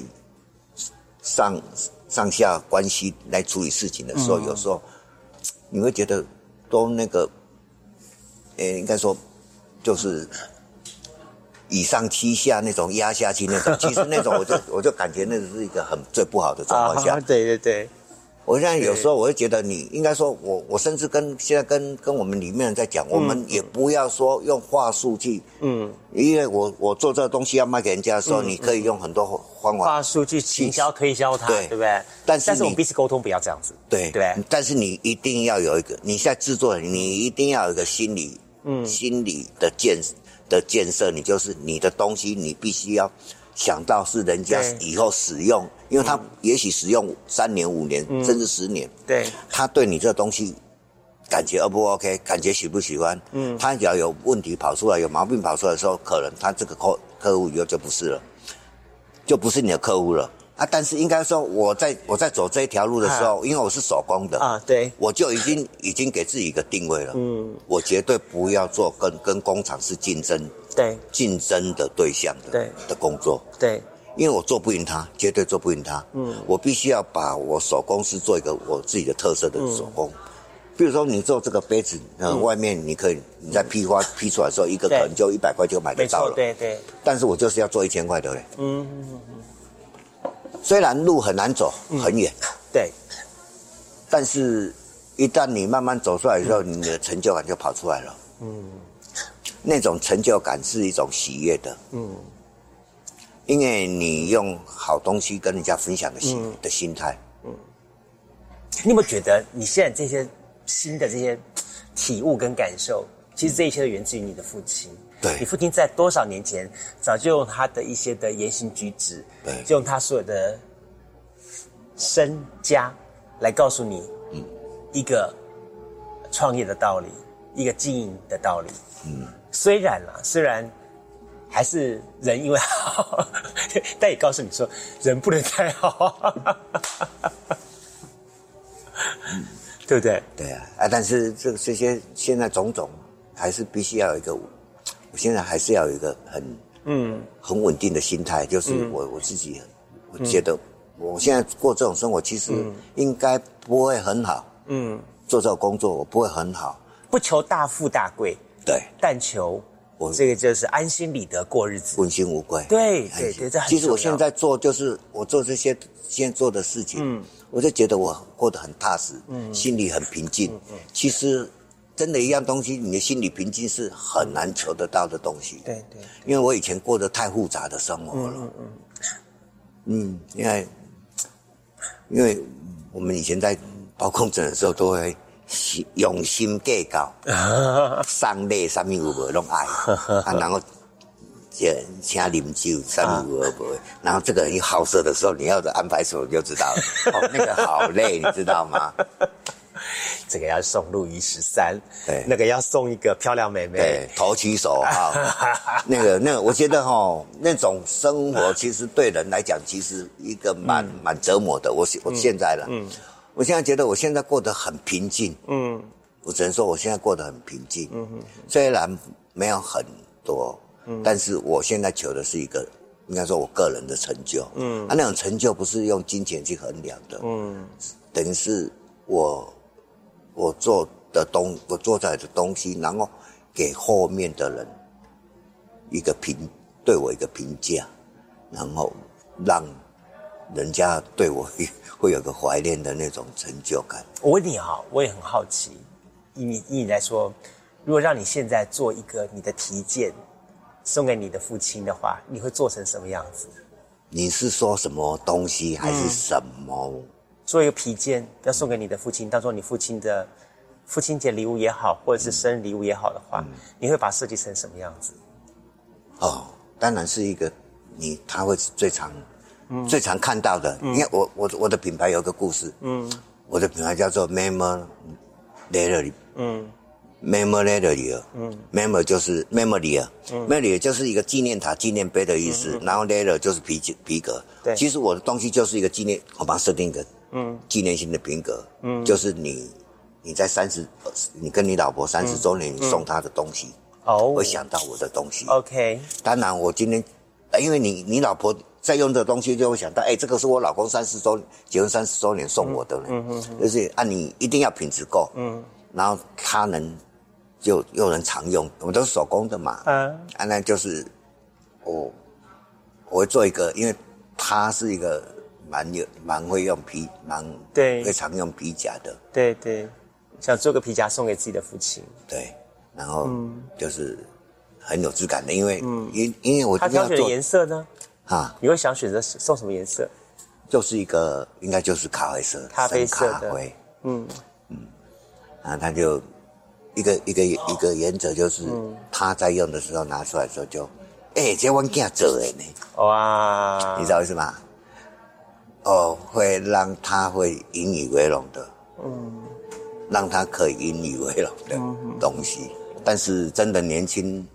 上上下关系来处理事情的时候，有时候你会觉得都那个，诶，应该说就是以上欺下那种压下去那种，其实那种我就 我就感觉那是一个很最不好的状况下。对对对。我现在有时候我会觉得，你应该说，我我甚至跟现在跟跟我们里面人在讲，我们也不要说用话术去，嗯，因为我我做这个东西要卖给人家的时候，你可以用很多方法话术去营销推销他，对不对？但是但是我们彼此沟通不要这样子，对对。但是你一定要有一个，你现在制作人，你一定要有一个心理，嗯，心理的建的建设，你就是你的东西，你必须要。想到是人家以后使用，因为他也许使用三年、五年，甚至十年，对，他对你这东西感觉 O 不 OK，感觉喜不喜欢？嗯，他只要有问题跑出来，有毛病跑出来的时候，可能他这个客客户以后就不是了，就不是你的客户了。啊，但是应该说，我在我在走这一条路的时候，因为我是手工的啊，对，我就已经已经给自己一个定位了。嗯，我绝对不要做跟跟工厂是竞争，对，竞争的对象的，对的工作，对，因为我做不赢他，绝对做不赢他。嗯，我必须要把我手工是做一个我自己的特色的手工。比如说，你做这个杯子，呃，外面你可以你在批发批出来的时候，一个可能就一百块就买得到了。对对。但是我就是要做一千块的嘞。嗯。虽然路很难走，很远，对，但是，一旦你慢慢走出来的时候，你的成就感就跑出来了。嗯，那种成就感是一种喜悦的。嗯，因为你用好东西跟人家分享的心的心态。嗯，你有没有觉得你现在这些新的这些体悟跟感受，其实这一切都源自于你的父亲？对，你父亲在多少年前早就用他的一些的言行举止，对，就用他所有的身家来告诉你，嗯，一个创业的道理，一个经营的道理，嗯，虽然啦，虽然还是人因为好，但也告诉你说，人不能太好，对不对？对啊，啊，但是这这些现在种种，还是必须要有一个。我现在还是要有一个很嗯。很稳定的心态，就是我我自己，我觉得我现在过这种生活，其实应该不会很好。嗯，做这个工作我不会很好，不求大富大贵，对，但求我这个就是安心理得过日子，问心无愧。对对对，这其实我现在做就是我做这些现在做的事情，嗯，我就觉得我过得很踏实，嗯，心里很平静。嗯嗯，其实。真的一样东西，你的心理平静是很难求得到的东西。对对，因为我以前过得太复杂的生活了。嗯嗯嗯。因为因为我们以前在包工程的时候，都会用心计较，上累上面有无拢爱，啊，然后请请饮酒，上面有无？然后这个人好色的时候，你要的安排什么就知道了。哦，那个好累，你知道吗？这个要送路易十三，对，那个要送一个漂亮妹妹，对，投其所好。那个，那个，我觉得哈，那种生活其实对人来讲，其实一个蛮蛮折磨的。我我现在了，嗯，我现在觉得我现在过得很平静，嗯，我只能说我现在过得很平静，嗯哼，虽然没有很多，嗯，但是我现在求的是一个，应该说我个人的成就，嗯，啊，那种成就不是用金钱去衡量的，嗯，等于是。我我做的东，我做出来的东西，然后给后面的人一个评，对我一个评价，然后让人家对我会有个怀念的那种成就感。我问你哈，我也很好奇，以你以你来说，如果让你现在做一个你的题件送给你的父亲的话，你会做成什么样子？你是说什么东西，还是什么？做一个皮件，要送给你的父亲，当做你父亲的父亲节礼物也好，或者是生日礼物也好的话，你会把设计成什么样子？哦，当然是一个你他会最常最常看到的。你看我我我的品牌有个故事，嗯，我的品牌叫做 Memory，嗯，Memory，嗯，Memory 就是 Memory，Memory 就是一个纪念塔、纪念碑的意思，然后 Leather 就是皮皮革。对，其实我的东西就是一个纪念，我把它设定一个。嗯，纪念性的品格，嗯，就是你你在三十，你跟你老婆三十周年，你送她的东西，哦，会想到我的东西，OK。当然，我今天，因为你你老婆在用的东西，就会想到，哎，这个是我老公三十周结婚三十周年送我的，嗯嗯，就是啊，你一定要品质够，嗯，然后他能就又能常用，我们都是手工的嘛，嗯，啊，那就是我我会做一个，因为他是一个。蛮有蛮会用皮，蛮对，会常用皮夹的。对对，想做个皮夹送给自己的父亲。对，然后就是很有质感的，因为因因为我他挑选的颜色呢，啊，你会想选择送什么颜色？就是一个应该就是咖啡色，咖啡色的，嗯。嗯，然后他就一个一个一个原则就是他在用的时候拿出来的时候就，哎，这我囝做的呢，哇，你知道为什么？哦，会让他会引以为荣的，嗯，让他可以引以为荣的东西。但是真的年轻、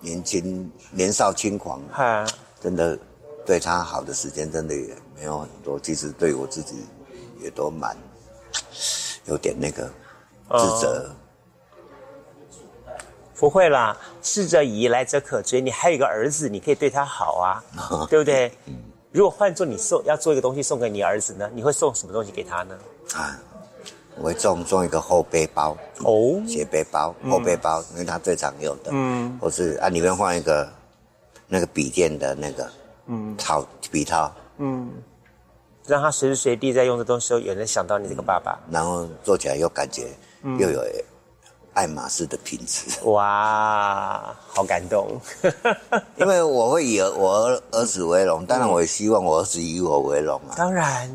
年轻、年少轻狂，哈，真的对他好的时间真的也没有很多。其实对我自己也都蛮有点那个自责。不会啦，逝者已，来者可追。你还有一个儿子，你可以对他好啊，对不对？如果换做你送要做一个东西送给你儿子呢，你会送什么东西给他呢？啊，我会送送一个厚背包哦，斜背包、厚背包，因为他最常用的。嗯，或是啊，里面放一个那个笔电的那个嗯套笔套，嗯，让他随时随地在用的东西时候也能想到你这个爸爸，然后做起来又感觉又有。爱马仕的品质，哇，好感动！因为我会以我儿儿子为荣，当然我也希望我儿子以我为荣啊。当然，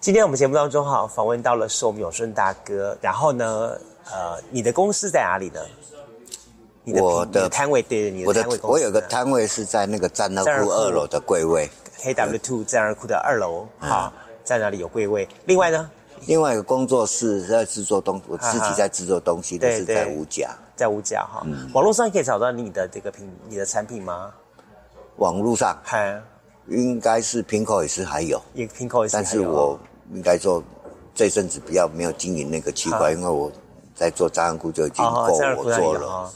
今天我们节目当中哈，访问到了是我们永顺大哥。然后呢，呃，你的公司在哪里呢？我的摊位对，你的摊位，我有个摊位是在那个战二库二楼的柜位，K W Two 战二库的二楼，好，在哪里有柜位？另外呢？另外一个工作室在制作东，我自己在制作东西，都是在五甲，在五甲哈。网络上可以找到你的这个品，你的产品吗？网络上，还应该是平口也是还有，也平口也是但是我应该说这阵子比较没有经营那个区块，因为我在做张安库就已经够我做了，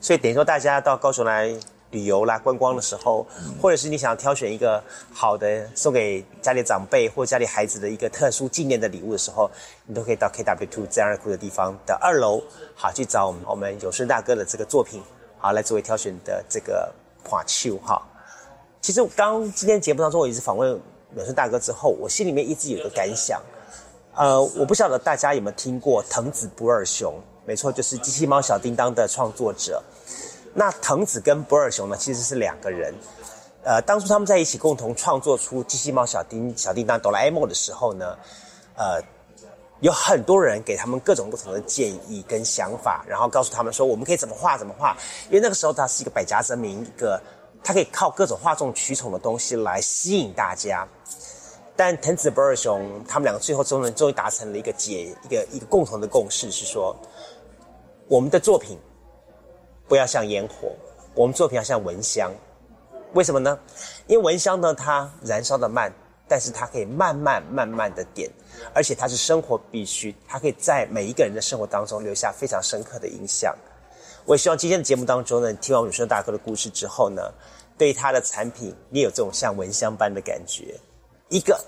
所以等于说大家到高雄来。旅游啦、观光的时候，或者是你想要挑选一个好的送给家里长辈或家里孩子的一个特殊纪念的礼物的时候，你都可以到 KW Two 自然库的地方的二楼，好去找我们我们有顺大哥的这个作品，好来作为挑选的这个花球哈。其实刚今天节目当中，我一直访问有顺大哥之后，我心里面一直有个感想，呃，我不晓得大家有没有听过藤子不二雄？没错，就是机器猫小叮当的创作者。那藤子跟不二雄呢，其实是两个人。呃，当初他们在一起共同创作出机器猫小叮小叮当哆啦 A 梦的时候呢，呃，有很多人给他们各种不同的建议跟想法，然后告诉他们说我们可以怎么画怎么画。因为那个时候他是一个百家争鸣，一个他可以靠各种哗众取宠的东西来吸引大家。但藤子不二雄他们两个最后终于终于达成了一个解一个一个共同的共识，是说我们的作品。不要像烟火，我们作品要像蚊香。为什么呢？因为蚊香呢，它燃烧的慢，但是它可以慢慢慢慢的点，而且它是生活必须，它可以在每一个人的生活当中留下非常深刻的印象。我也希望今天的节目当中呢，听完永生大哥的故事之后呢，对他的产品，你有这种像蚊香般的感觉。一个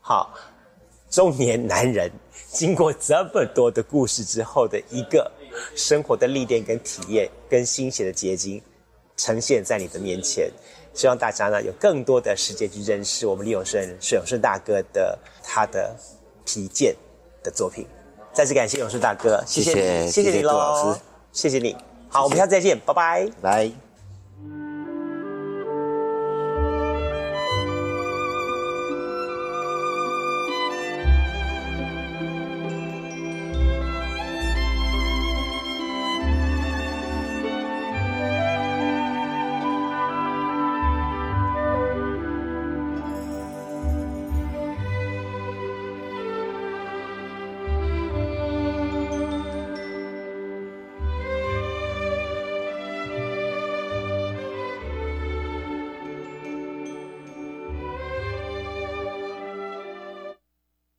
好中年男人，经过这么多的故事之后的一个。生活的历练跟体验，跟心血的结晶，呈现在你的面前。希望大家呢有更多的时间去认识我们李永顺、是永顺大哥的他的皮件的作品。再次感谢永顺大哥，谢谢你，谢谢你喽，谢谢你。好，我们下次再见，拜拜，拜。